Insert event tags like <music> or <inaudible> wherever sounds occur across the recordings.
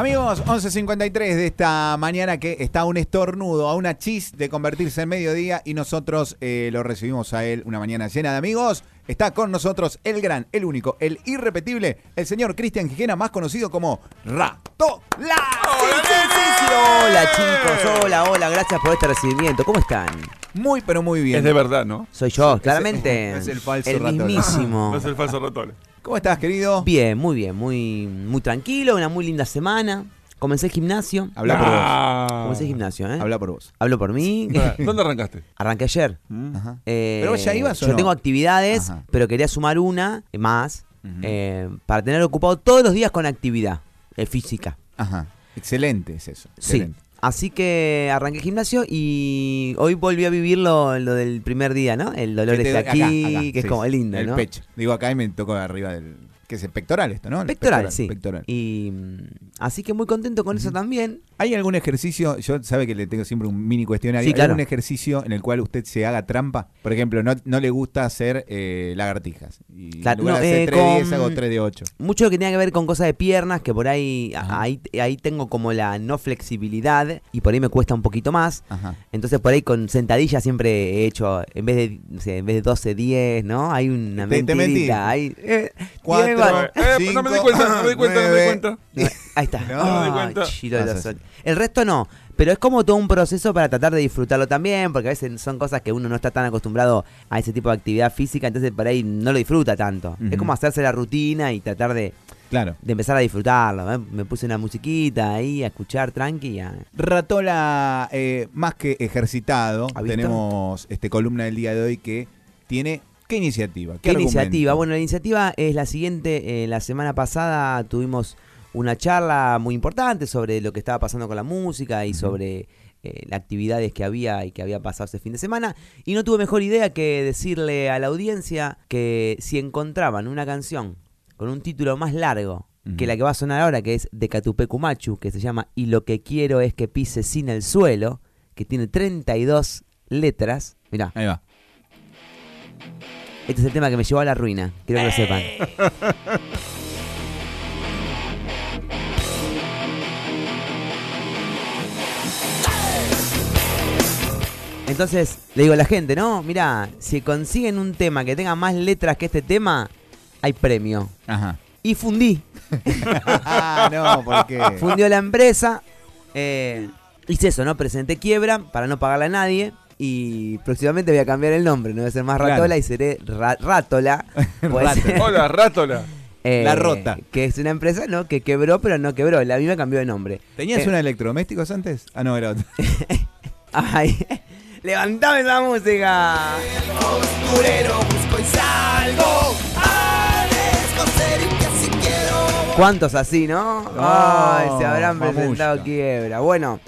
Amigos, 11.53 de esta mañana que está un estornudo, a una chis de convertirse en mediodía y nosotros eh, lo recibimos a él una mañana llena de amigos. Está con nosotros el gran, el único, el irrepetible, el señor Cristian Gijena, más conocido como Rato La. Hola chicos, hola, hola, gracias por este recibimiento. ¿Cómo están? Muy, pero muy bien. Es de verdad, ¿no? Soy yo, claramente. <laughs> es el falso El mismísimo. No es el falso ratón. ¿Cómo estás, querido? Bien, muy bien, muy, muy tranquilo, una muy linda semana. Comencé el gimnasio. Habla por vos. Ah. Comencé el gimnasio, ¿eh? Habla por vos. Hablo por mí. <laughs> ¿Dónde arrancaste? Arranqué ayer. Ajá. Eh, ¿Pero vos ya ibas o Yo no? tengo actividades, Ajá. pero quería sumar una más Ujú. eh, para tener ocupado todos los días con actividad eh, física. Ajá. Excelente es eso. Sí. Así que arranqué el gimnasio y hoy volví a vivir lo, lo del primer día, ¿no? El dolor está aquí, acá, acá, que es sí, como lindo, El ¿no? pecho. Digo, acá y me tocó arriba del que es pectoral esto, ¿no? Pectoral, sí. Pectoral. Y, mm, así que muy contento con eso también. ¿Hay algún ejercicio? Yo sabe que le tengo siempre un mini cuestionario. ¿Hay algún ejercicio en el cual usted se haga trampa? Por ejemplo, no, no le gusta hacer eh, lagartijas. Y claro, en de 3 10, eh, hago 3 de 8. Mucho que tenga que ver con cosas de piernas, que por ahí, ahí ahí tengo como la no flexibilidad y por ahí me cuesta un poquito más. Entonces por ahí con sentadillas siempre he hecho, en vez de, en vez de 12, 10, ¿no? Hay una mentira. Te, te mentí. Eh, pues, no me di cuenta, no me di cuenta. Ahí está. <laughs> El resto no, pero es como todo un proceso para tratar de disfrutarlo también, porque a veces son cosas que uno no está tan acostumbrado a ese tipo de actividad física, entonces por ahí no lo disfruta tanto. Es como hacerse la rutina y tratar de Claro. De empezar a disfrutarlo. ¿eh? Me puse una musiquita ahí, a escuchar tranqui. Ratola, eh, más que ejercitado, tenemos este, columna del día de hoy que tiene ¿Qué iniciativa? ¿Qué, argumento? iniciativa? Bueno, la iniciativa es la siguiente. eh, la semana pasada tuvimos una charla muy importante sobre lo que estaba pasando con la música y sobre eh, las actividades que había y que había pasado ese fin de semana. Y no tuve mejor idea que decirle a la audiencia que si encontraban una canción con un título más largo que la que va a sonar ahora, que es de Catupecumachu, que se llama Y lo que quiero es que pise sin el suelo, que tiene 32 letras. Mirá, Ahí va. Este es el tema que me llevó a la ruina, quiero que lo sepan. Entonces, le digo a la gente, ¿no? Mira, si consiguen un tema que tenga más letras que este tema, hay premio. Ajá. Y fundí. Ah, <laughs> no, porque. Fundió la empresa. eh, hice eso, ¿no? Presenté quiebra para no pagarle a nadie. Y próximamente voy a cambiar el nombre. No voy a ser más Claro. Ratola y seré Ra- <laughs> ser, Hola, Rátola. eh, La Rota. Que es una empresa, ¿no? Que quebró, pero no quebró. La misma cambió de nombre. ¿Tenías Eh, una electrodomésticos antes? Ah, no, era otra. <laughs> Ay, levantame esa música. ¿Cuántos así, no? Ay, se habrán presentado quiebra. Bueno,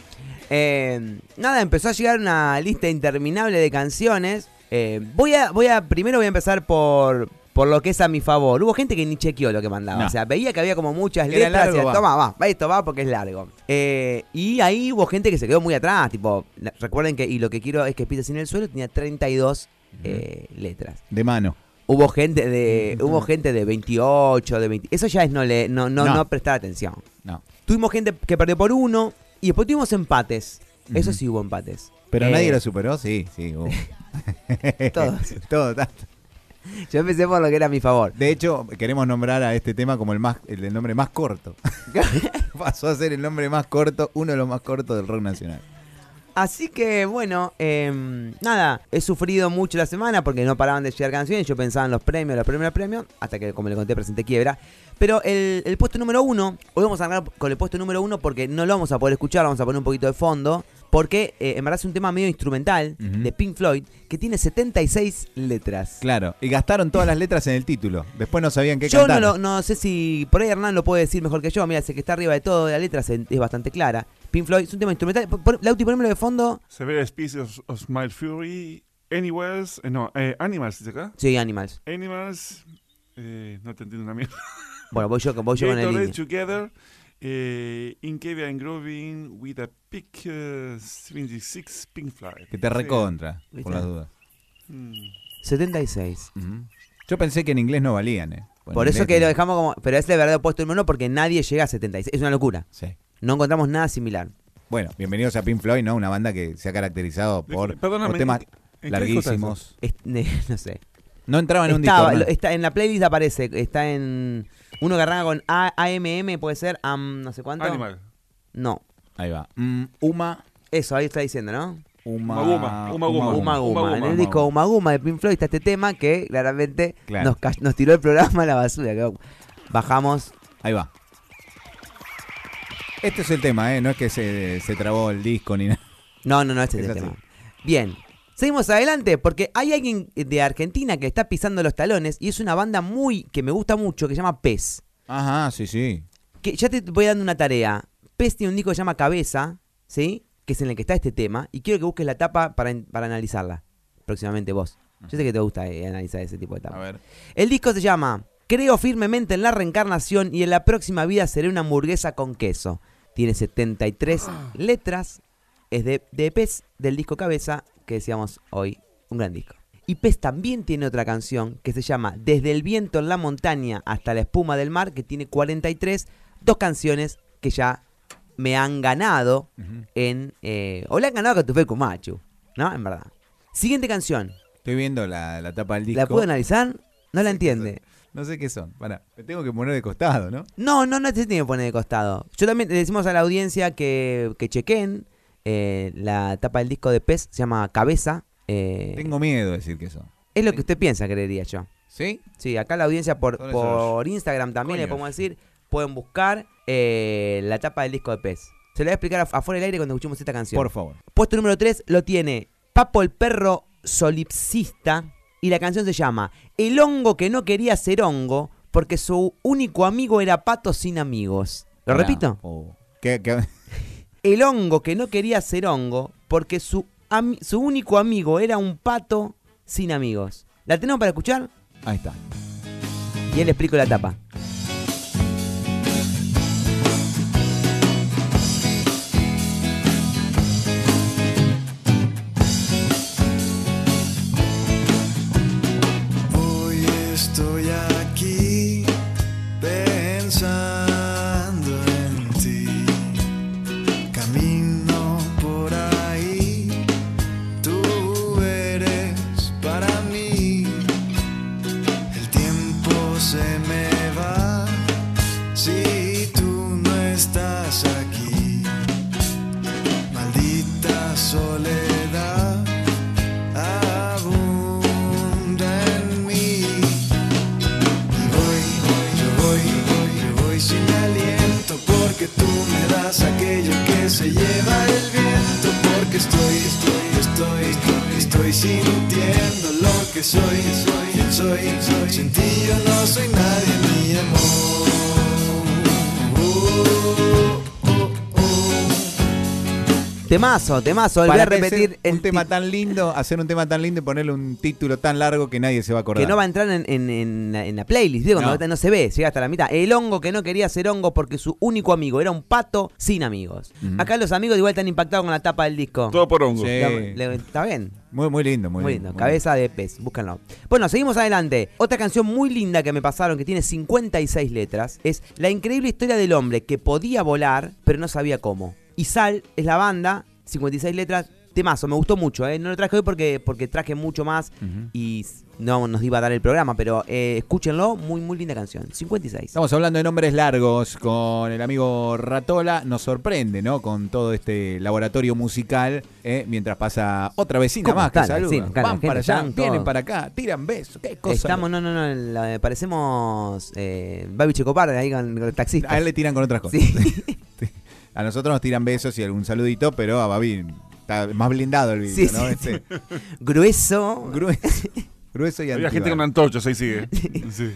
eh, nada, empezó a llegar una lista interminable de canciones. Eh, voy a, voy a, primero voy a empezar por, por lo que es a mi favor. Hubo gente que ni chequeó lo que mandaba. No. O sea, veía que había como muchas Era letras. largo, y decía. Toma, va, va, esto va porque es largo. Eh, y ahí hubo gente que se quedó muy atrás. Tipo, recuerden que, y lo que quiero es que pises en el suelo, tenía 32 eh, letras. De mano. Hubo gente de hubo gente de 28, de 20. Eso ya es no le no no, No. no prestar atención. No. Tuvimos gente que perdió por uno y después tuvimos empates. Eso sí hubo empates. Pero Eh, nadie lo superó, sí, sí. hubo. <laughs> Todos. <laughs> Todo, tanto. Yo empecé por lo que era a mi favor. De hecho, queremos nombrar a este tema como el más el, nombre más corto. <laughs> Pasó a ser el nombre más corto, uno de los más cortos del rock nacional. Así que bueno, em, nada, he sufrido mucho la semana porque no paraban de llegar canciones. Yo pensaba en los premios, los premios, los premios, hasta que, como le conté, presenté quiebra. Pero el, el puesto número uno, hoy vamos a hablar con el puesto número uno porque no lo vamos a poder escuchar, vamos a poner un poquito de fondo. Porque eh, en verdad es un tema medio instrumental de Pink Floyd que tiene 76 letras. Claro, y gastaron todas las letras en el título. Después no sabían qué Yo no, cantar. lo- no sé si por ahí Hernán lo puede decir mejor que yo. Mira, sé que está arriba de todo, la letra se- es bastante clara. Pink Floyd es un tema instrumental. Por- Lauti, ponémelo de fondo. Severe Species of Smile Fury. Anywheres. eh, no, eh, Animals, dice acá. Sí, Animals. Animals. Eh, no te entiendo una mierda. Bueno, voy yo, voy yo con el. Together. Eh, in Cavia and Groving with a Pick eh, 76 Pink Floyd. Que te recontra, ¿Viste? por las dudas. Sí. Mm. 76. Ujú. Yo pensé que en inglés no valían, ¿eh? Bueno, Por eso que lo dejamos como. Pero es de verdad puesto número uno porque nadie llega a 76. Es una locura. Sí. No encontramos nada similar. Bueno, bienvenidos a Pink Floyd, ¿no? Una banda que se ha caracterizado por, por temas ¿en qué- en qué disco está larguísimos. Es- <laughs> no sé. No entraba en un Estaba- disco. ¿no? está, en la playlist aparece, está en uno que arranca con A- AMM, puede ser, am, no sé cuánto. Animal. No, Ahí va. Mm, Uma, eso, ahí está diciendo, ¿no? Uma, Umaguma. Uma Guma. Uma En Guma. el disco Uma Guma de Pink Floyd está este tema que claramente Claro. nos, ca- nos tiró el programa a la basura. que bajamos. Ahí va. Este es el tema, ¿eh? No es que se, se trabó el disco ni nada. No, no, no, este es, Es el así. tema. Bien. Seguimos adelante porque hay alguien de Argentina que está pisando los talones y es una banda muy que me gusta mucho que se llama Pez. Ajá, sí, sí. Que ya te voy dando una tarea. Pez tiene un disco que se llama Cabeza, ¿sí? Que es en el que está este tema y quiero que busques la tapa para, para analizarla próximamente vos. Yo sé que te gusta eh, analizar ese tipo de A tapas. ver. El disco se llama Creo firmemente en la reencarnación y en la próxima vida seré una hamburguesa con queso. Tiene 73 letras. Es de, de Pez, del disco Cabeza, que decíamos hoy, un gran disco. Y Pez también tiene otra canción que se llama Desde el viento en la montaña hasta la espuma del mar, que tiene 43, dos canciones que ya me han ganado en... eh, o le han ganado a Catufe Kumachu, ¿no? En verdad. Siguiente canción. Estoy viendo la, la tapa del disco. ¿La puedo analizar? No la entiende. No sé qué son. Pará, me tengo que poner de costado, ¿no? No, no, no se tiene que poner de costado. Yo también le decimos a la audiencia que, que chequen eh, la tapa del disco de Pez, se llama Cabeza. eh, Tengo miedo de decir que son. es lo que usted piensa, creería yo. ¿Sí? Sí, acá la audiencia por, Son esos por Instagram también le podemos decir, pueden buscar eh, la tapa del disco de Pez. Se lo voy a explicar af- afuera del aire cuando escuchemos esta canción. Por favor. Puesto número 3 lo tiene Papo el perro solipsista y la canción se llama El hongo que no quería ser hongo porque su único amigo era pato sin amigos. ¿Lo Pará. repito? Oh. ¿Qué- qué- El hongo que no quería ser hongo porque su, su único amigo era un pato sin amigos. ¿La tenemos para escuchar? Ahí está. Y él explico la tapa. Temazo, temazo. Voy a Para repetir el un tema tan lindo, hacer un tema tan lindo y ponerle un título tan largo que nadie se va a acordar. que no va a entrar en, en- en la- en la playlist. Cuando No. no. se ve, llega hasta la mitad. El hongo que no quería ser hongo porque su único amigo era un pato sin amigos. Acá los amigos igual están impactados con la tapa del disco. Todo por hongo. Sí. Está bien. Muy, muy lindo, muy, Muy, lindo. lindo. muy Cabeza de pez. Búscanlo. Bueno, seguimos adelante. Otra canción muy linda que me pasaron, que tiene 56 letras, es La increíble historia del hombre que podía volar, pero no sabía cómo. Y Sal es la banda, 56 letras. Temazo, me gustó mucho, ¿eh? No lo traje hoy porque, porque traje mucho más y no nos iba a dar el programa, pero eh, escúchenlo, muy, muy linda canción. 56. Estamos hablando de nombres largos con el amigo Ratola. Nos sorprende, ¿no? Con todo este laboratorio musical. ¿eh? Mientras pasa otra vecina ¿Cómo más que están, saluda. vecina? Claro, Van para allá, vienen todos. para acá, tiran besos. ¿Qué cosa? Estamos, no, no, no, la- parecemos eh, Babi Checoparde ahí con, con el taxista. A él le tiran con otras cosas. Sí. <laughs> A nosotros nos tiran besos y algún saludito, pero a Babi está más blindado el vídeo, Sí, ¿no? sí, Este, grueso. grueso, <laughs> grueso y Había gente con antorchas, ahí sigue. <laughs> Sí.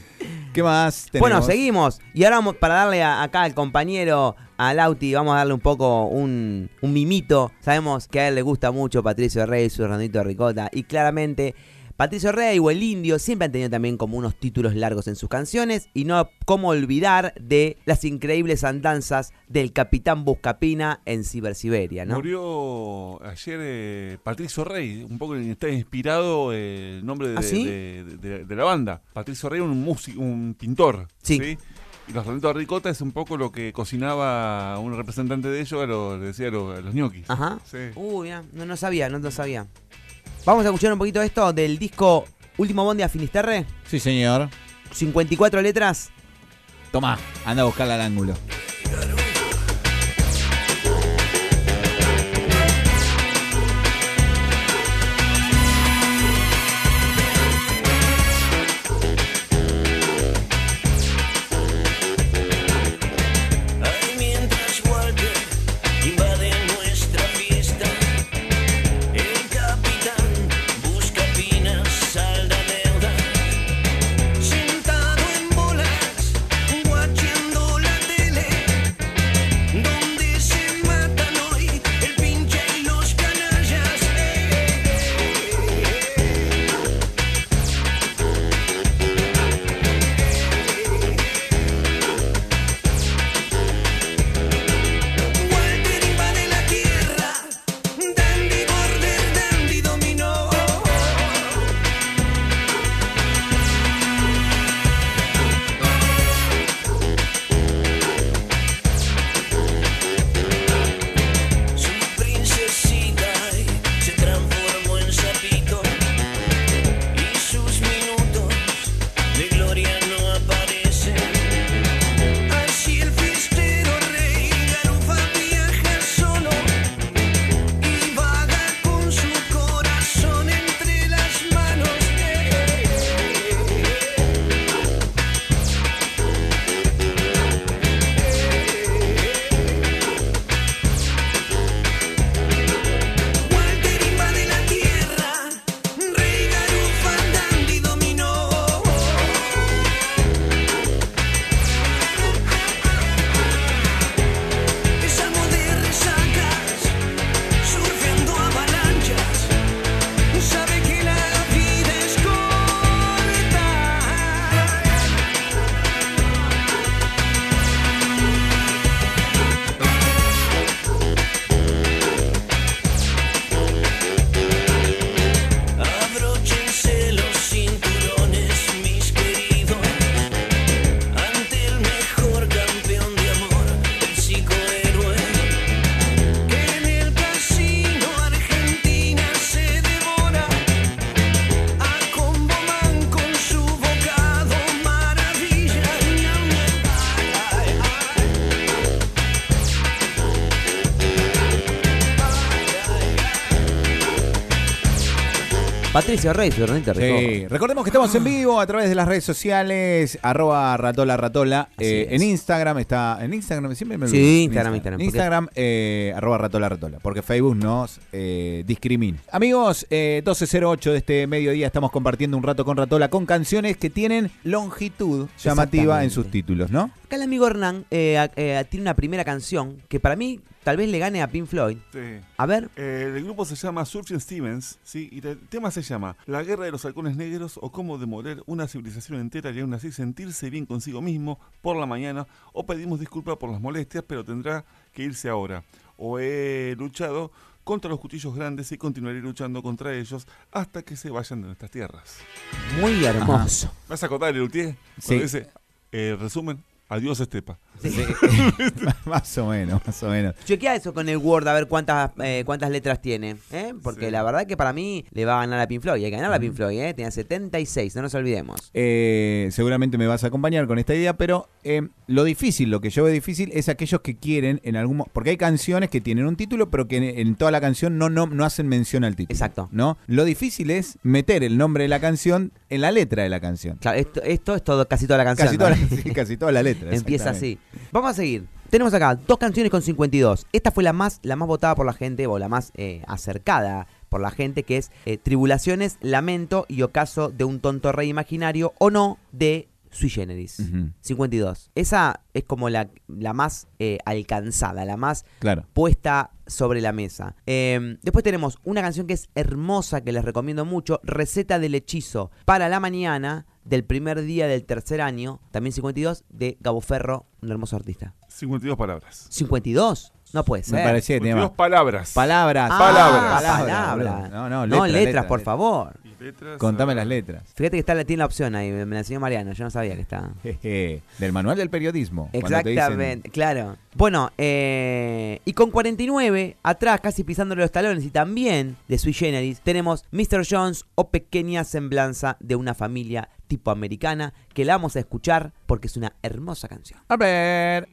¿Qué más tenemos? Bueno, seguimos. Y ahora vamos para darle a- acá al compañero, a Lauti, vamos a darle un poco un, un mimito. Sabemos que a él le gusta mucho Patricio Rey, su Rondito de Ricota. Y claramente, Patricio Rey o el Indio siempre han tenido también como unos títulos largos en sus canciones. Y no cómo olvidar de las increíbles andanzas del Capitán Buscapina en Cibersiberia, ¿no? Murió ayer eh, Patricio Rey, un poco está inspirado eh, el nombre de, ¿Ah, sí? de- de- de la banda. Patricio Rey, un músico, un pintor. Sí. Y los rollitos de ricota es un poco lo que cocinaba un representante de ellos, a los, le decía a los, a los ñoquis. Ajá. Sí. Uy, no, no sabía, no lo sabía. Vamos a escuchar un poquito esto del disco Último Bondi a Finisterre. Sí, señor. 54 letras. Tomá, anda a buscarla al ángulo. dapat Rey, Fernandito Rico. Sí, recordemos que estamos en vivo a través de las redes sociales, arroba ratola ratola. Eh, en Instagram está. En Instagram siempre me Sí, olvido. En Instagram, Instagram, En porque- Instagram, eh, arroba ratola ratola. Porque Facebook nos eh, discrimina. Amigos, eh, 1208 de este mediodía estamos compartiendo un rato con Ratola con canciones que tienen longitud llamativa en sus títulos, ¿no? Acá el amigo Hernán eh, a- eh, tiene una primera canción que para mí tal vez le gane a Pink Floyd. Sí. A ver, Eh, el grupo se llama Surgeon Stevens, ¿sí? Y el tema se llama La guerra de los halcones negros o cómo demoler una civilización entera y aún así sentirse bien consigo mismo por la mañana o pedimos disculpas por las molestias, pero tendrá que irse ahora. O he luchado contra los cuchillos grandes y continuaré luchando contra ellos hasta que se vayan de nuestras tierras. muy hermoso. ¿Me vas a contar el Lutier? Sí. Dice, eh, resumen, adiós Estepa. <laughs> <laughs> más o menos, más o menos. Chequea eso con el Word a ver cuántas eh, cuántas letras tiene. ¿eh? Porque Sí. la verdad que para mí le va a ganar a Pink Floyd. Hay que ganar a Pink Floyd, ¿eh? Tiene 76, no nos olvidemos. Eh, seguramente me vas a acompañar con esta idea, pero eh, lo difícil, lo que yo veo difícil es aquellos que quieren en algún mo- porque hay canciones que tienen un título, pero que en, en toda la canción no, no, no hacen mención al título. Exacto. ¿No? Lo difícil es meter el nombre de la canción en la letra de la canción. Claro, esto, esto es todo, casi toda la canción. Casi ¿no? toda, la, <laughs> sí, casi toda la letra. Empieza así. Vamos a seguir. Tenemos acá dos canciones con 52. Esta fue la más, la más votada por la gente, o la más eh, acercada por la gente, que es eh, Tribulaciones, Lamento y Ocaso de un tonto rey imaginario o no de Sui Generis. Ujú. 52. Esa es como la, la más eh, alcanzada, la más Claro. puesta sobre la mesa. Eh, después tenemos una canción que es hermosa, que les recomiendo mucho, Receta del Hechizo para la mañana del primer día del tercer año, también 52, de Gabo Ferro, un hermoso artista. 52 palabras. 52, no puede ser. Me parecía que tenía 52 más. palabras. Palabras. Ah, Palabras. palabras. No, no, No, letra, letras, letra, por favor. Letras. Contame a las letras. Fíjate que está, tiene la opción ahí, me la enseñó Mariano, yo no sabía que estaba. <laughs> Jeje, Del manual del periodismo. cuando te dicen- Exactamente, claro. Bueno, eh, y con 49, atrás, casi pisándole los talones, y también de Sui Generis, tenemos Mr. Jones o Pequeña Semblanza de una familia tipo americana, que la vamos a escuchar porque es una hermosa canción. A ver.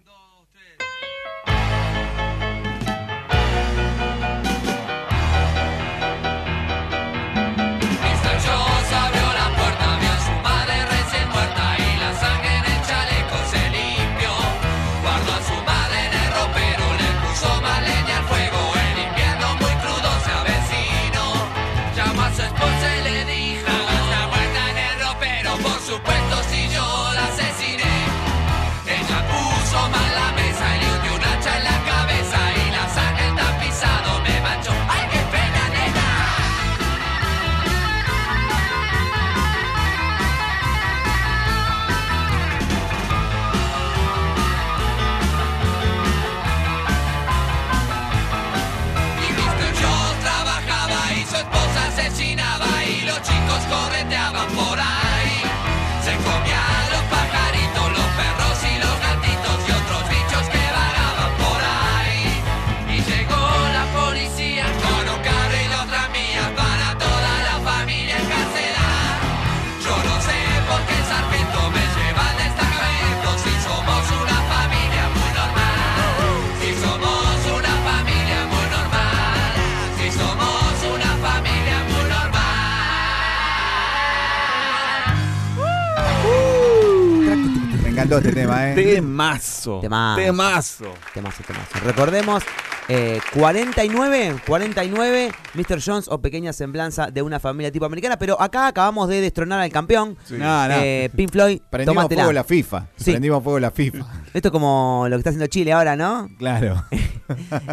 Este tema, ¿eh? Temazo. <laughs> Temazo. Temazo. Temazo, temazo. Recordemos, eh, 49, 49, Mr. Jones o Pequeña Semblanza de una familia tipo americana, pero acá acabamos de destronar al campeón. Sí. No, no. Eh, Pink Floyd, Prendimos tómatela. fuego la FIFA. Sí. Prendimos fuego la FIFA. Esto es como lo que está haciendo Chile ahora, ¿no? Claro. <laughs>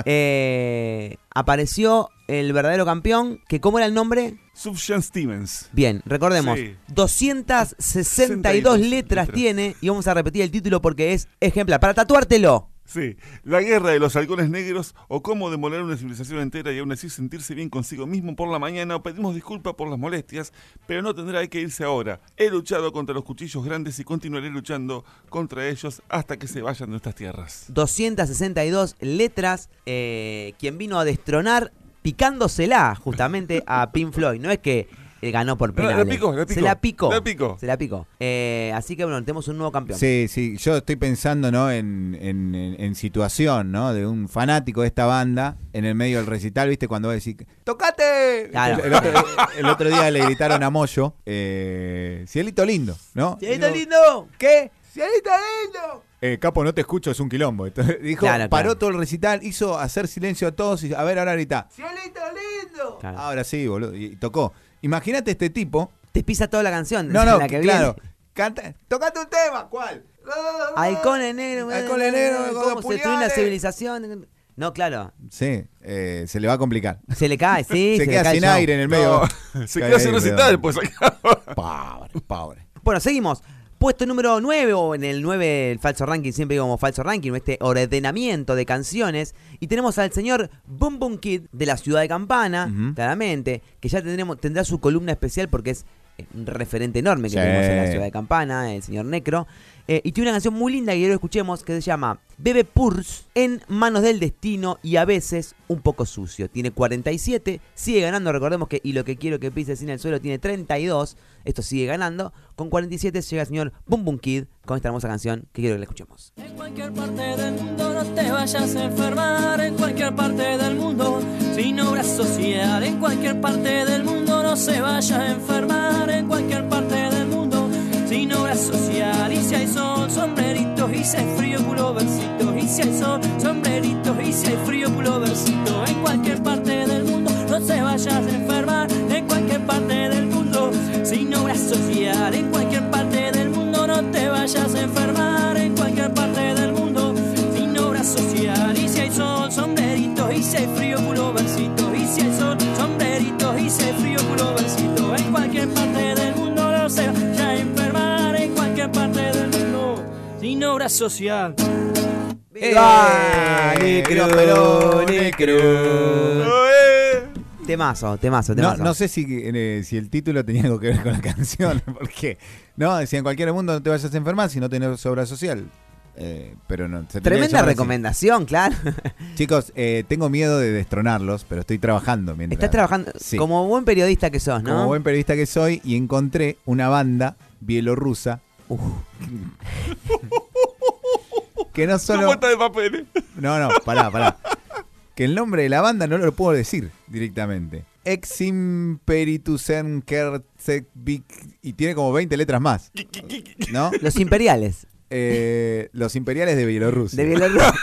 Eh, apareció el verdadero campeón, que ¿cómo era el nombre? Sufjan Stevens. Bien, recordemos, Sí. 262 letras letras. tiene y vamos a repetir el título porque es ejemplar. Para tatuártelo. Sí, la guerra de los halcones negros o cómo demoler una civilización entera y aún así sentirse bien consigo mismo por la mañana o pedimos disculpas por las molestias, pero no tendrá que irse ahora. He luchado contra los cuchillos grandes y continuaré luchando contra ellos hasta que se vayan de estas tierras. 262 letras. eh, quien vino a destronar picándosela justamente a Pink Floyd. No es que eh, ganó por No, la penales. picó, la picó. Se la picó. La picó. Se la picó. Eh, así que bueno, tenemos un nuevo campeón. Sí, sí, yo estoy pensando, ¿no? En, en- en- en situación, ¿no? De un fanático de esta banda en el medio del recital, ¿viste? Cuando va a decir, ¡tocate! Claro. El, otro, el otro día le gritaron a Moyo, eh, Cielito lindo, ¿no? ¡Cielito Digo, lindo! ¿Qué? ¡Cielito lindo! Eh, Capo, no te escucho, es un quilombo. Entonces, <laughs> dijo, Claro, paró claro. todo el recital, hizo hacer silencio a todos y a ver, ahora grita, ¡Cielito lindo! Claro. Ahora sí, boludo, y tocó. Imagínate este tipo. Te pisa toda la canción. No, <laughs> no, la que claro. viene. Canta, tocate un tema, ¿cuál? Halcones negros. Halcones negros, con ¿Cómo los se destruye una civilización? No, claro. Sí, eh, se le va a complicar. Se le cae, sí. <laughs> se, queda cae sin aire en el medio. No, <laughs> se Cae queda sin recital acá. Pobre, pobre. Bueno, seguimos. Puesto número 9, o en el 9, el falso ranking, siempre digo como falso ranking, este ordenamiento de canciones. Y tenemos al señor Boom Boom Kid de la ciudad de Campana, claramente, que ya tendremos, tendrá su columna especial porque es un referente enorme que Sí. tenemos en la ciudad de Campana, el señor Necro. Eh, y tiene una canción muy linda que quiero escuchemos que se llama Bebe Purs en manos del destino y a veces un poco sucio. Tiene 47, sigue ganando, recordemos que y lo que quiero que pise sin el suelo tiene 32, esto sigue ganando. Con 47 llega el señor Boom Boom Kid con esta hermosa canción que quiero que la escuchemos. En cualquier parte del mundo no te vayas a enfermar, en cualquier parte del mundo, sin obra social, en cualquier parte del mundo no se vaya a enfermar, en cualquier parte del mundo, sin obra social. Y si hay sol, sombreritos, y si hay frío, puloversitos, y si hay sol, sombreritos, y si hay frío, puloversitos, en cualquier parte del mundo no se vayas a enfermar, en cualquier parte del mundo, sin obra social, en cualquier parte del mundo no te vayas a enfermar, sin obra social. ¡Ah, Eh, Necro, Perón, Necro! ¡Eh! Temazo, temazo, No, temazo. no sé si, eh, si el título tenía algo que ver con la <laughs> canción, porque no, decía en cualquier mundo no te vayas a enfermar si no tenés obra social. Eh, pero no, se tendría que Tremenda llamar así. recomendación, claro. <laughs> Chicos, eh, tengo miedo de destronarlos, pero estoy trabajando mientras. Estás trabajando Sí. como buen periodista que sos, ¿no? Como buen periodista que soy, y encontré una banda bielorrusa Uf. que no <laughs> ¿Cómo solo. está de papeles? No, no, pará, pará. Que el nombre de la banda no lo puedo decir directamente. Eximperitusen Kertzevik. Y tiene como 20 letras más. ¿No? Los imperiales Eh, los imperiales de Bielorrusia. de Bielorrusia. <laughs>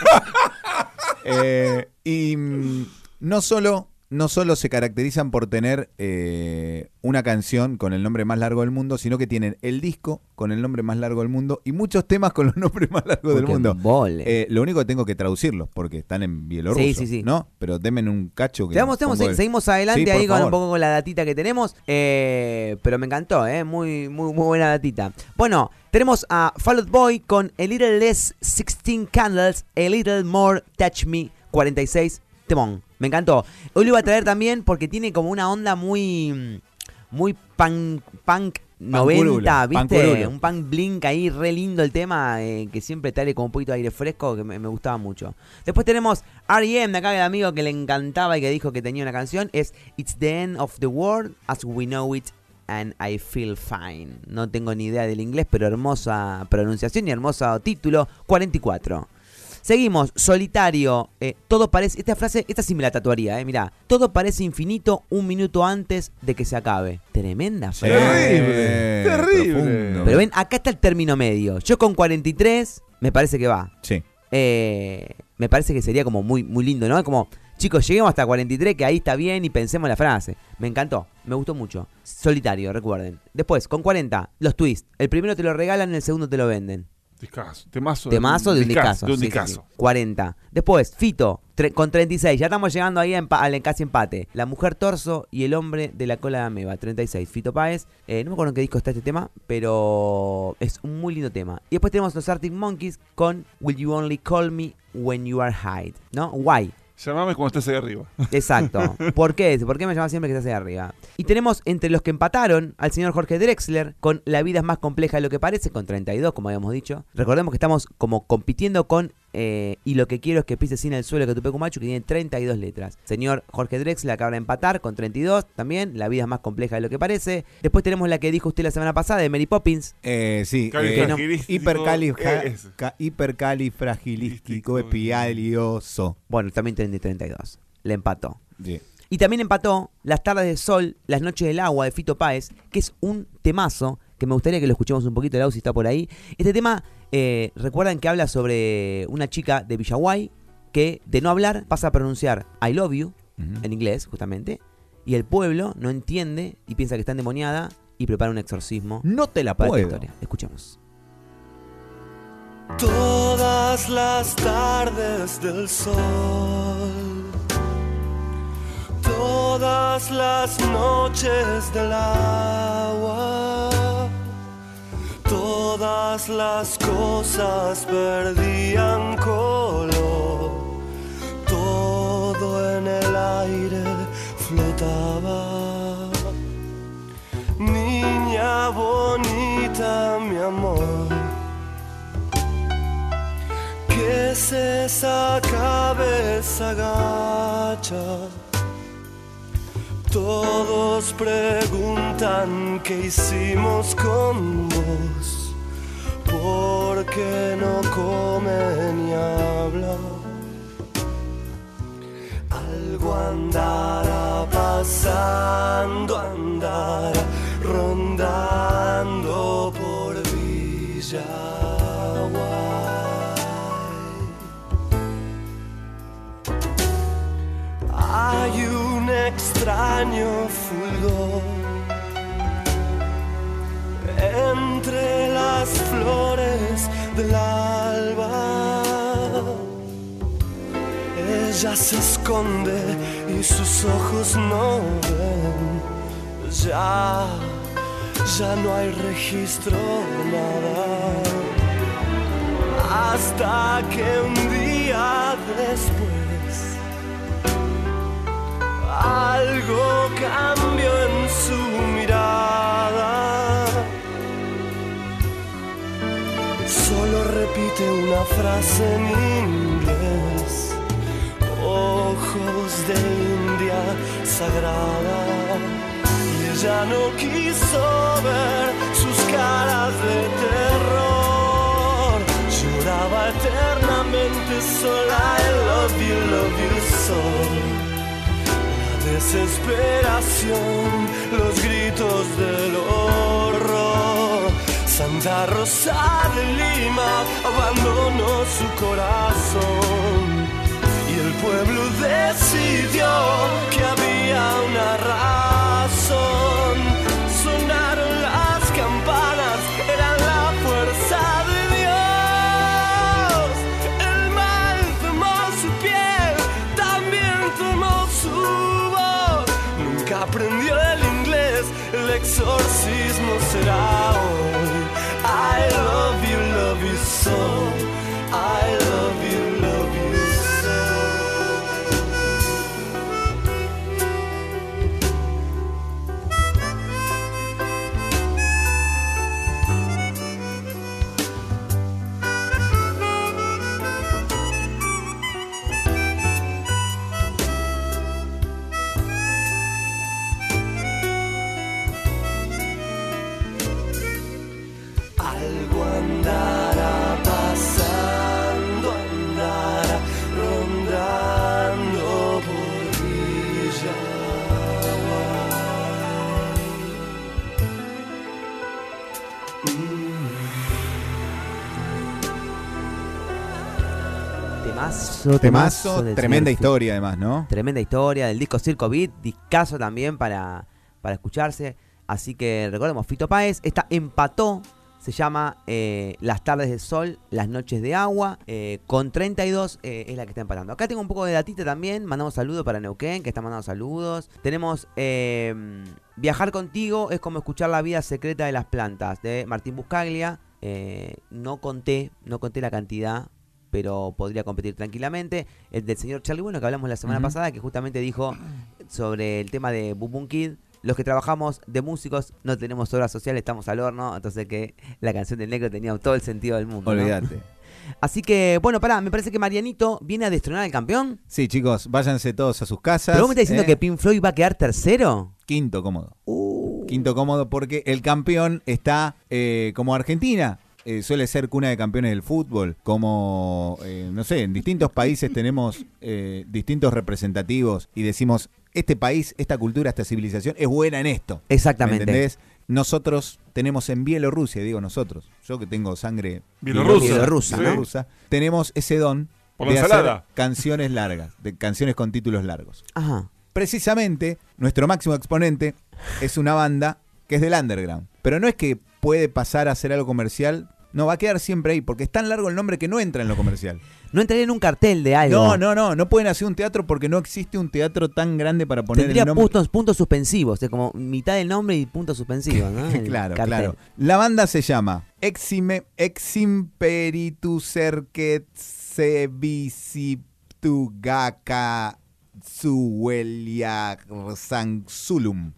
Eh, y mm, no solo, no solo se caracterizan por tener eh, una canción con el nombre más largo del mundo, sino que tienen el disco con el nombre más largo del mundo y muchos temas con los <laughs> nombres más largos del mundo. Eh, lo único que tengo que traducirlos porque están en bielorruso, Sí, sí, sí. ¿no? Pero denme un cacho que Te vamos, te vamos, pongo el- seguimos adelante ahí con un poco con la datita que tenemos. eh, pero me encantó, ¿eh? Muy, muy, muy buena datita. Bueno, tenemos a Fall Out Boy con A Little Less 16 Candles, A Little More Touch Me 46 Temón. Me encantó. Hoy lo iba a traer también porque tiene como una onda muy. Muy punk, punk 90, ¿viste? pancurulo. Un punk blink ahí, re lindo el tema, eh, que siempre trae como un poquito de aire fresco, que me, me gustaba mucho. Después tenemos R.E.M. de acá, el amigo que le encantaba y que dijo que tenía una canción, es It's the End of the World as We Know It and I Feel Fine. No tengo ni idea del inglés, pero hermosa pronunciación y hermoso título, 44. Seguimos, solitario. eh, todo parece. Esta frase, esta sí me la tatuaría, eh. Mirá. Todo parece infinito un minuto antes de que se acabe. Tremenda frase. Terrible, terrible. profundo. Pero ven, acá está el término medio. Yo con 43 me parece que va. Sí. Eh, me parece que sería como muy, muy lindo, ¿no? Como, chicos, lleguemos hasta 43, que ahí está bien y pensemos la frase. Me encantó, me gustó mucho. Solitario, recuerden. Después, con 40, los twists. El primero te lo regalan, el segundo te lo venden. Discazo. Temazo. Temazo de un discazo. De un sí, sí, discazo. sí. 40. Después, Fito, con 36. Ya estamos llegando ahí empa- al casi empate. La mujer torso y el hombre de la cola de ameba. 36. Fito Páez. Eh, no me acuerdo en qué disco está este tema, pero es un muy lindo tema. Y después tenemos los Arctic Monkeys con Will You Only Call Me When You Are High. ¿No? Why? Llamame cuando estés ahí arriba. Exacto. <laughs> ¿Por qué? ¿Por qué me llama siempre que estás ahí arriba? Y tenemos entre los que empataron al señor Jorge Drexler con La vida es más compleja de lo que parece, con 32, como habíamos dicho. Recordemos que estamos como compitiendo con eh, Y lo que quiero es que pises sin el suelo que tu pecu macho, que tiene 32 letras. Señor Jorge Drexler acaba de empatar con 32 también. La vida es más compleja de lo que parece. Después tenemos la que dijo usted la semana pasada de Mary Poppins. Eh, sí. Eh, ca- hipercalifragilístico espialioso. Bueno, también tiene 32. Le empató. Sí. Y también empató Las tardes de sol, Las noches del agua de Fito Páez, que es un temazo que me gustaría que lo escuchemos un poquito, Lau, si está por ahí. Este tema, eh, recuerdan que habla sobre una chica de Villaguay que de no hablar pasa a pronunciar I love you en inglés, justamente, y el pueblo no entiende y piensa que está endemoniada y prepara un exorcismo No te la para esta puedo. historia. Escuchemos. Todas las tardes del sol, todas las noches del agua, todas las cosas perdían color, todo en el aire flotaba. Niña bonita, mi amor. ¿Qué es esa cabeza gacha? Todos preguntan qué hicimos con vos, por qué no come ni habla. Algo andará pasando, andará rondando por Villaguay. Hay un extraño fulgor entre las flores del alba. Ella se esconde y sus ojos no ven. Ya, ya no hay registro, nada. Hasta que un día después algo cambió en su mirada. Repite una frase en inglés. Ojos de India sagrada. Y ella no quiso ver sus caras de terror. Lloraba eternamente sola. I love you, love you so la desesperación, los gritos del horror. Santa Rosa de Lima abandonó su corazón y el pueblo decidió que había una razón. Sonaron las campanas, eran la fuerza de Dios. El mal tomó su piel, también tomó su voz. Nunca aprendió el inglés, el exorcismo será hoy. I love you, love Temazo, tremenda historia además, ¿no? Tremenda historia del disco Circo Beat, discazo también para, para escucharse. Así que recordemos, Fito Páez, esta empató, se llama eh, Las tardes de sol, las noches de agua, eh, con 32 eh, es la que está empatando. Acá tengo un poco de datita también, mandamos saludos para Neuquén, que está mandando saludos. Tenemos eh, Viajar contigo es como escuchar la vida secreta de las plantas, de Martín Buscaglia. Eh, no conté, no conté la cantidad, pero podría competir tranquilamente. El del señor Charlie Bueno, que hablamos la semana pasada, que justamente dijo sobre el tema de Boom Boom Kid. Los que trabajamos de músicos no tenemos obra social, estamos al horno, entonces que la canción del negro tenía todo el sentido del mundo. ¿no? Olvídate. <laughs> Así que, bueno, pará, me parece que Marianito viene a destronar al campeón. Sí, chicos, váyanse todos a sus casas. ¿Pero vos me estás diciendo ¿eh? que Pink Floyd va a quedar tercero? Quinto cómodo. Uh, Quinto cómodo porque el campeón está eh, como Argentina. Eh, suele ser cuna de campeones del fútbol, como, eh, no sé, en distintos países tenemos eh, distintos representativos y decimos, este país, esta cultura, esta civilización es buena en esto. ¿Me Exactamente. entendés? Nosotros tenemos en Bielorrusia, digo nosotros, yo que tengo sangre Bielorrusa. Bielorrusa, tenemos ese don Por la de hacer canciones largas, de canciones con títulos largos. Ajá. Precisamente, nuestro máximo exponente es una banda que es del underground. Pero no es que puede pasar a hacer algo comercial, no, va a quedar siempre ahí, porque es tan largo el nombre que no entra en lo comercial. <laughs> No entraría en un cartel de algo. No, no, no, no pueden hacer un teatro porque no existe un teatro tan grande para poner Tendría el nombre. puntos, puntos suspensivos, es como mitad del nombre y puntos suspensivos, ¿no? <laughs> Claro, cartel. claro. La banda se llama Exime, Eximperitu Cerquet Sebisiptugaka Suelia Sansulum.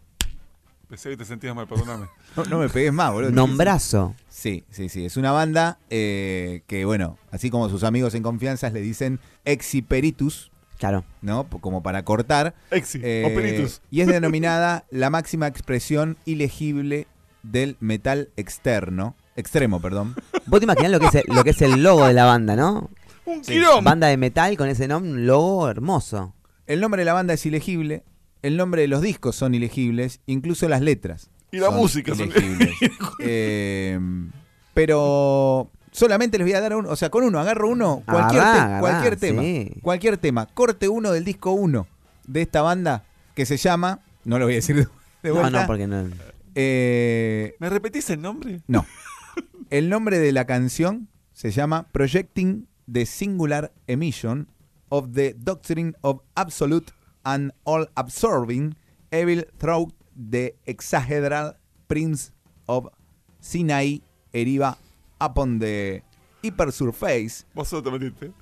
Pensé que te sentías mal, perdóname. <laughs> No, no me pegues más, boludo. Nombrazo. Sí, sí, sí. Es una banda eh, que, bueno, así como sus amigos en confianza le dicen Exiperitus, Claro. ¿no? Como para cortar. Exi, Eh, o Penitus. y es denominada la máxima expresión ilegible del metal externo. Extremo, perdón. Vos te imaginás lo que es el, lo que es el logo de la banda, ¿no? ¡Un quirón! Banda de metal con ese nombre, un logo hermoso. El nombre de la banda es ilegible. El nombre de los discos son ilegibles. Incluso las letras. Y la son música son ilegibles. <laughs> Eh, pero solamente les voy a dar uno. O sea, con uno, agarro uno. Cualquier, Agarrá, te- agarrá, cualquier tema. sí. Cualquier tema. Corte uno del disco 1 de esta banda que se llama. No lo voy a decir de, de No, vuelta. no, porque no. Eh, ¿Me repetís el nombre? no. <laughs> El nombre de la canción se llama Projecting the Singular Emission of the Doctrine of Absolute and All Absorbing Evil Through the Exaggeral Prince of Sinai Eriva upon the Hypersurface Vos te metiste.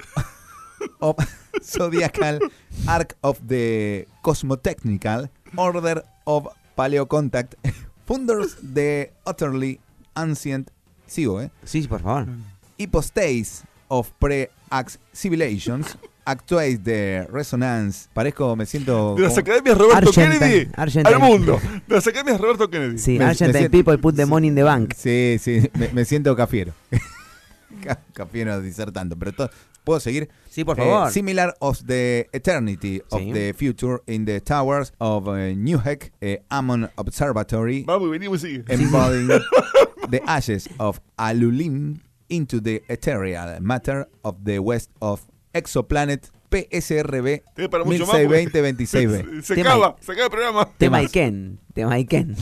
<laughs> of Zodiacal Ark of the Cosmotechnical Order of Paleocontact, <laughs> Funders the Utterly Ancient, sigo, ¿eh? Sí, por favor. Hypostasis of Pre-Ax Civilizations, Actuate the Resonance. Parezco, me siento. De las como- academias Roberto Argentine, Kennedy Argentine. al mundo. De las academias Roberto Kennedy. Sí, Me- me Argentine siento- people put the money in the bank. Sí, sí, me, me siento cafiero. <laughs> Ca- cafiero disertando, pero to- ¿puedo seguir? Sí, por Eh, favor. similar of the eternity of Sí. the future in the towers of uh, Newheck eh, Ammon Observatory, Vamos, venimos y sigue. embodying <laughs> the ashes of Alulim into the ethereal matter of the west of exoplanet PSRB Tiene para mucho más. porque 1620-26b. <laughs> Se Tema- acaba, se acaba el programa. Tema? Iken. Tema Iken.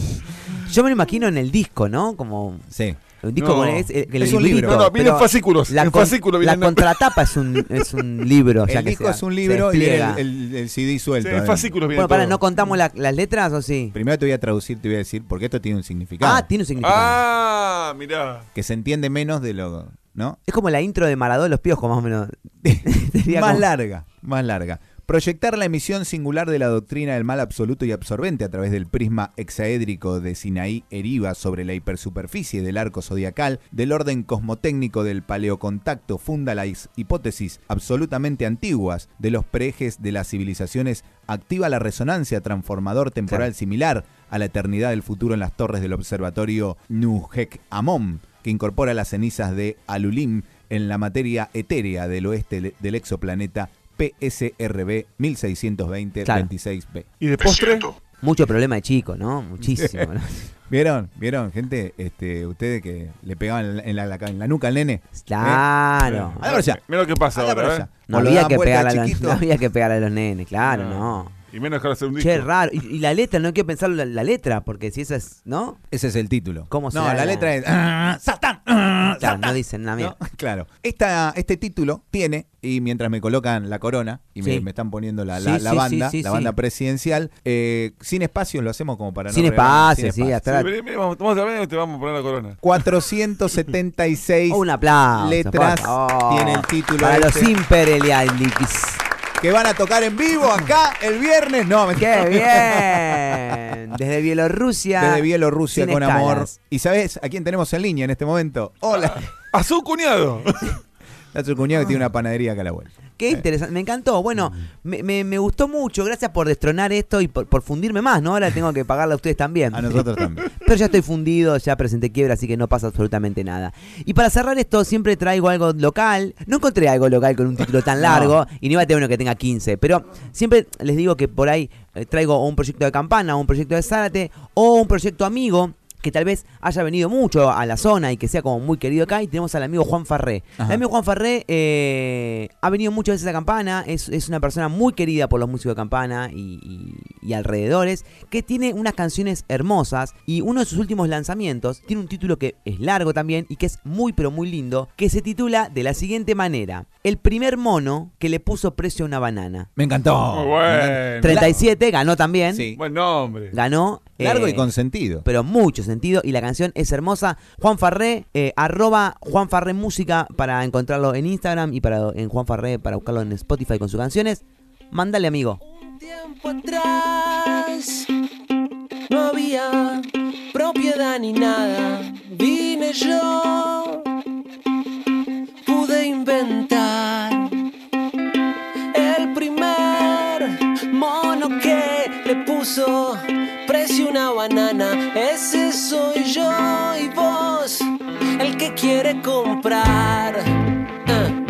Yo me lo imagino en el disco, ¿no? Como Sí. un disco No. con es, el, el Es un librito, libro. No, no, vienen pero fascículos. La, en con- la contratapa es un, es un libro. ya El que disco se- es un se libro y viene despliega. el, el- el CD Sí, suelto. en adentro. fascículos viene Bueno, para, todo. ¿no contamos la- las letras o sí? Primero te voy a traducir, te voy a decir, porque esto tiene un significado. Ah, tiene un significado. Ah, mirá. que se entiende menos de lo. ¿No? Es como la intro de Maradona los piojos, más o menos. <laughs> Más como- larga, más larga. Proyectar la emisión singular de la doctrina del mal absoluto y absorbente a través del prisma hexaédrico de Sinaí Eriva sobre la hipersuperficie del arco zodiacal del orden cosmotécnico del paleocontacto funda las hipótesis absolutamente antiguas de los preejes de las civilizaciones activa la resonancia transformador temporal Claro. similar a la eternidad del futuro en las torres del observatorio Nuhek Amon, que incorpora las cenizas de Alulim en la materia etérea del oeste del exoplaneta PSRB 1620-26b. ¿Y de postre? Mucho problema de chico, ¿no? Muchísimo. ¿no? <laughs> ¿Vieron? ¿Vieron, gente? Este, ustedes que le pegaban en la, en la- en la nuca al nene. Claro. Allá. Mira lo que pasa ahora. ¿eh? No había, que pegarle a los, no había que pegarle a los nenes, claro, no. Y menos que ahora hacer un disco. Che, raro. Y, y la letra, no hay que pensar la, la letra, porque si esa es, ¿no? Ese es el título. ¿Cómo no, será la la- letra es ah, ¡Satán! ah, Claro, Satán". no dicen nada ¿No? mía. <laughs> Claro. Esta, este título tiene, y mientras me colocan la corona y me, Sí. me están poniendo la, la- Sí, la sí, banda, sí, sí, la sí. banda presidencial, eh, sin espacios lo hacemos como para no Sin regalar- espacio, sí, espacio. hasta Sí, vení, vení, vamos, vamos a ver y te vamos a poner la corona. 476 <laughs> Oh, un aplauso. letras favor. tiene el título Para los este. Que van a tocar en vivo acá el viernes. No, mentira. ¡Qué bien! Desde Bielorrusia. Desde Bielorrusia sin con amor. ¿Y sabes a quién tenemos en línea en este momento? Hola. ¡A su cuñado! <laughs> Nuestro cuñado que tiene una panadería acá a la vuelta. Qué interesante, me encantó. Bueno, me, me- me gustó mucho. Gracias por destronar esto y por, por fundirme más, ¿no? Ahora tengo que pagarle a ustedes también. A nosotros también. <laughs> Pero ya estoy fundido, ya presenté quiebra, así que no pasa absolutamente nada. Y para cerrar esto, siempre traigo algo local. No encontré algo local con un título tan <laughs> largo y ni iba a tener uno que tenga 15. Pero siempre les digo que por ahí eh, traigo un proyecto de campana, un proyecto de Zárate, o un proyecto amigo que tal vez haya venido mucho a la zona y que sea como muy querido acá. Y tenemos al amigo Juan Farré. Ajá. El amigo Juan Farré eh, ha venido muchas veces a Campana, es, es una persona muy querida por los músicos de Campana y, y- y alrededores, que tiene unas canciones hermosas y uno de sus últimos lanzamientos tiene un título que es largo también y que es muy pero muy lindo, que se titula de la siguiente manera, El primer mono que le puso precio a una banana. Me encantó. Muy Me bueno. encantó. 37, ganó también, Sí. Buen nombre. ganó. Largo eh, y consentido. pero mucho sentido y la canción es hermosa. Juan Farré, eh, arroba Juan Farré Música para encontrarlo en Instagram y para en Juan Farré para buscarlo en Spotify con sus canciones. Mándale amigo. Un tiempo atrás no había propiedad ni nada. Vine yo, pude inventar el primer mono que le puso una banana. Ese soy yo y vos, el que quiere comprar. Ah.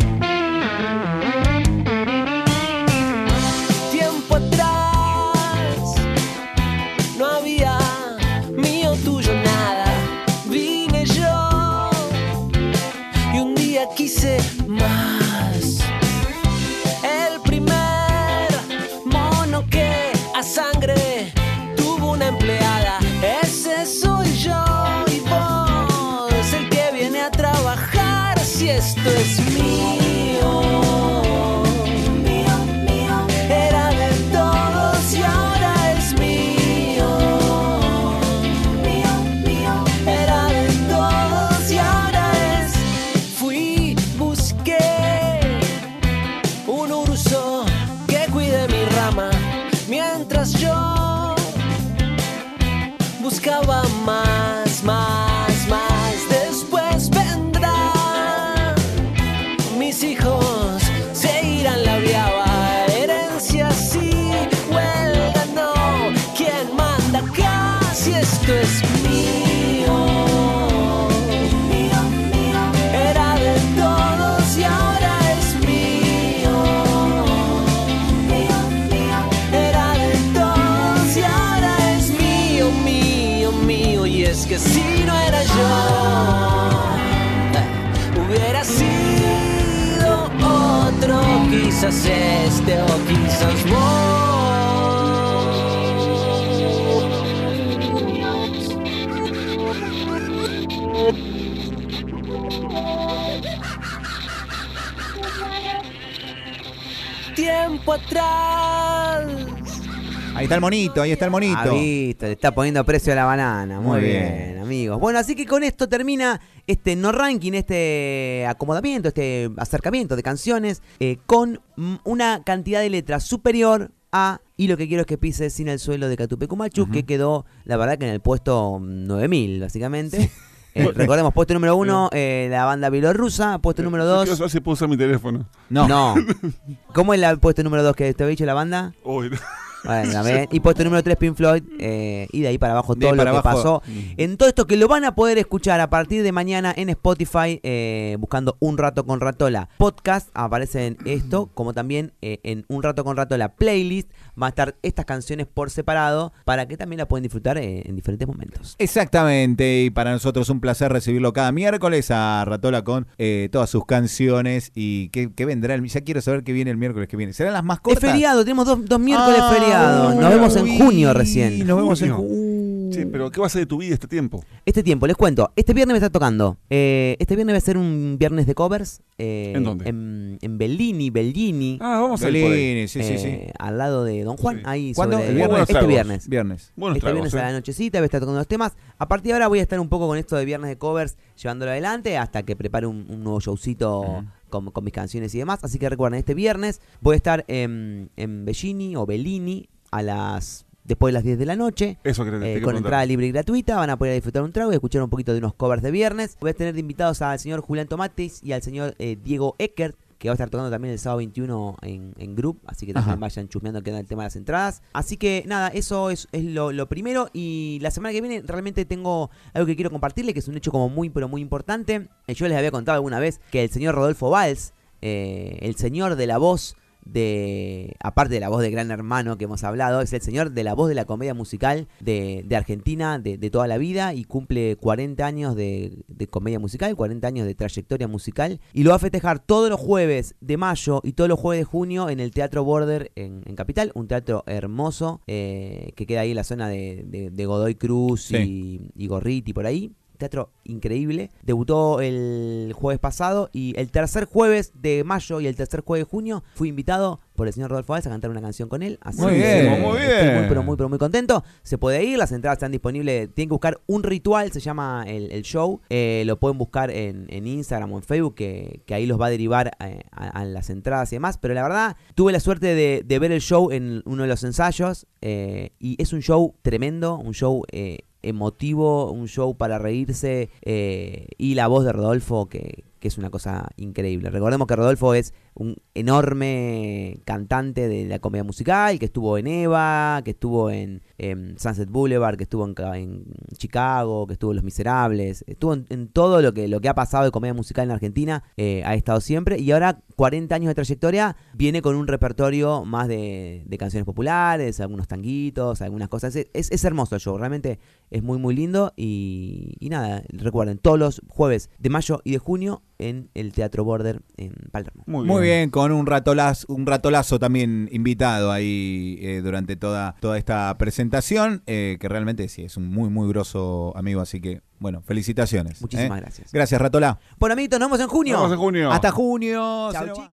O quizás vos. Tiempo atrás. Ahí está el monito, ahí está el monito. Ah, visto, le está poniendo precio a la banana. Muy, Muy bien. bien. amigos. Bueno, así que con esto termina este no ranking, este acomodamiento, este acercamiento de canciones eh, con una cantidad de letras superior a Y lo que quiero es que pises sin el suelo de Catupecumachu, que quedó, la verdad, que en el puesto mm, 9000, básicamente. <laughs> Eh, recordemos, puesto número uno, eh, la banda bielorrusa. Puesto número Yo dos. si puedo usar mi teléfono. No. No. <laughs> ¿Cómo es el puesto número dos que te había dicho la banda? Uy, no. Bueno, también. Y puesto número 3, Pink Floyd. eh, y de ahí para abajo todo lo que abajo. pasó. En todo esto que lo van a poder escuchar a partir de mañana en Spotify, eh, buscando Un Rato con Ratola podcast. Aparece en esto, como también eh, en Un Rato con Ratola playlist. Va a estar estas canciones por separado para que también la pueden disfrutar en diferentes momentos. Exactamente, y para nosotros un placer recibirlo cada miércoles a Ratola con todas sus canciones y que, vendrá, el, ya quiero saber qué viene el miércoles que viene. ¿Serán las más Es cortas? feriado, tenemos dos, dos miércoles Ah, feriados. Nos uy, vemos en junio recién. Nos vemos en Junio. Che, pero ¿qué va a ser de tu vida este tiempo? Este tiempo, les cuento. Este viernes me está tocando. Eh, este viernes va a ser un viernes de covers. eh, ¿En dónde? En, en Bellini, Bellini. Ah, vamos a ir por ahí. Bellini, sí, sí, sí. eh, Al lado de Don Juan. Sí. Ahí ¿Cuándo? sobre- ¿El viernes? Este Tragos. viernes. Viernes. Buenos este tragos, viernes a ¿eh? la nochecita voy a estar tocando los temas. A partir de ahora voy a estar un poco con esto de viernes de covers, llevándolo adelante hasta que prepare un, un nuevo showcito con, con mis canciones y demás. Así que recuerden, este viernes voy a estar en, en Bellini o Bellini a las después de las 10 de la noche. Eso que te, Eh, con entrada libre y gratuita, van a poder disfrutar un trago y escuchar un poquito de unos covers de viernes. Voy a tener de invitados al señor Julián Tomates y al señor eh, Diego Eckert, que va a estar tocando también el sábado 21 en, en Group, así que también Ajá. vayan chusmeando que el tema de las entradas. Así que nada, eso es, es lo, lo primero y la semana que viene realmente tengo algo que quiero compartirle, que es un hecho como muy, pero muy importante. Eh, Yo les había contado alguna vez que el señor Rodolfo Valls, eh, el señor de la voz de, aparte de la voz de Gran Hermano que hemos hablado, es el señor de la voz de la comedia musical de, de Argentina de, de toda la vida y cumple 40 años de, de comedia musical, 40 años de trayectoria musical y lo va a festejar todos los jueves de mayo y todos los jueves de junio en el Teatro Border en, en Capital, un teatro hermoso eh, que queda ahí en la zona de, Godoy Cruz y, y Gorriti por ahí. Teatro increíble. Debutó el jueves pasado y el tercer jueves de mayo y el tercer jueves de junio fui invitado por el señor Rodolfo Valls a cantar una canción con él. Así Muy que bien, muy estoy bien. muy, pero muy, pero muy contento. Se puede ir, las entradas están disponibles. Tienen que buscar un ritual, se llama el, el show. Eh, lo pueden buscar en, en Instagram o en Facebook, que, que ahí los va a derivar eh, a, a las entradas y demás. Pero la verdad, tuve la suerte de, de ver el show en uno de los ensayos eh, y es un show tremendo, un show emotivo, un show para reírse eh, y la voz de Rodolfo que, que es una cosa increíble. Recordemos que Rodolfo es un enorme cantante de la comedia musical, que estuvo en Eva, que estuvo en, Sunset Boulevard, que estuvo en, Ca- en Chicago, que estuvo en Los Miserables, estuvo en, todo lo que, lo que ha pasado de comedia musical en Argentina, eh, ha estado siempre. Y ahora 40 años de trayectoria viene con un repertorio más de, canciones populares, algunos tanguitos, algunas cosas. Es hermoso el show, realmente es muy muy lindo. Y, y nada, recuerden, todos los jueves de mayo y de junio en el Teatro Border en Palermo. Muy bien. Muy bien, con un ratolazo, un ratolazo también invitado ahí eh, durante toda, toda esta presentación, eh, que realmente sí, es un muy, muy grosso amigo, así que, bueno, felicitaciones. Muchísimas ¿eh? gracias. Gracias, Ratola. Bueno, amiguitos, nos vemos en junio. Nos vemos en junio. Hasta junio. Chau,